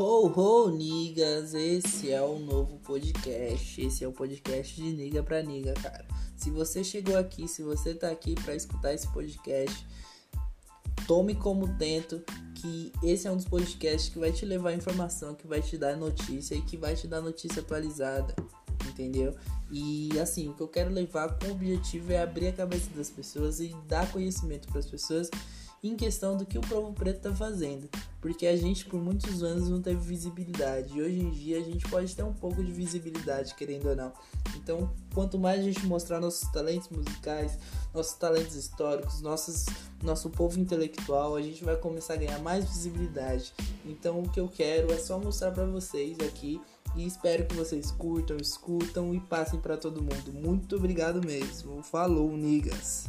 Ho, ho, nigas, esse é o novo podcast. Esse é o podcast de niga pra niga, cara. Se você chegou aqui, se você tá aqui para escutar esse podcast, tome como tento que esse é um dos podcasts que vai te levar informação, que vai te dar notícia e que vai te dar notícia atualizada, entendeu? E assim, o que eu quero levar com o objetivo é abrir a cabeça das pessoas e dar conhecimento para as pessoas em questão do que o povo preto está fazendo, porque a gente por muitos anos não teve visibilidade e hoje em dia a gente pode ter um pouco de visibilidade, querendo ou não. Então, quanto mais a gente mostrar nossos talentos musicais, nossos talentos históricos, nossos, nosso povo intelectual, a gente vai começar a ganhar mais visibilidade. Então, o que eu quero é só mostrar para vocês aqui e espero que vocês curtam, escutam e passem para todo mundo. Muito obrigado mesmo. Falou, nigas.